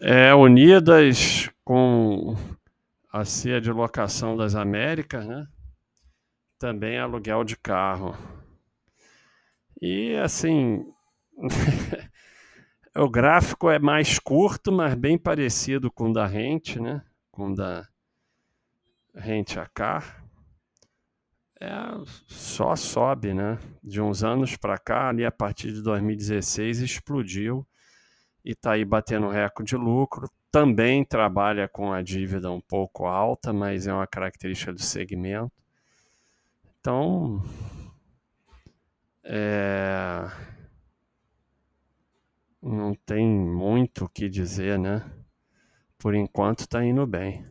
é, unidas com a CIA de locação das Américas, né? Também aluguel de carro. E assim, o gráfico é mais curto, mas bem parecido com o da Rente, né? Com o da Rente a Car. É, só sobe, né? De uns anos para cá, ali a partir de 2016 explodiu e está aí batendo recorde de lucro. Também trabalha com a dívida um pouco alta, mas é uma característica do segmento. Então, é... não tem muito o que dizer, né? Por enquanto está indo bem.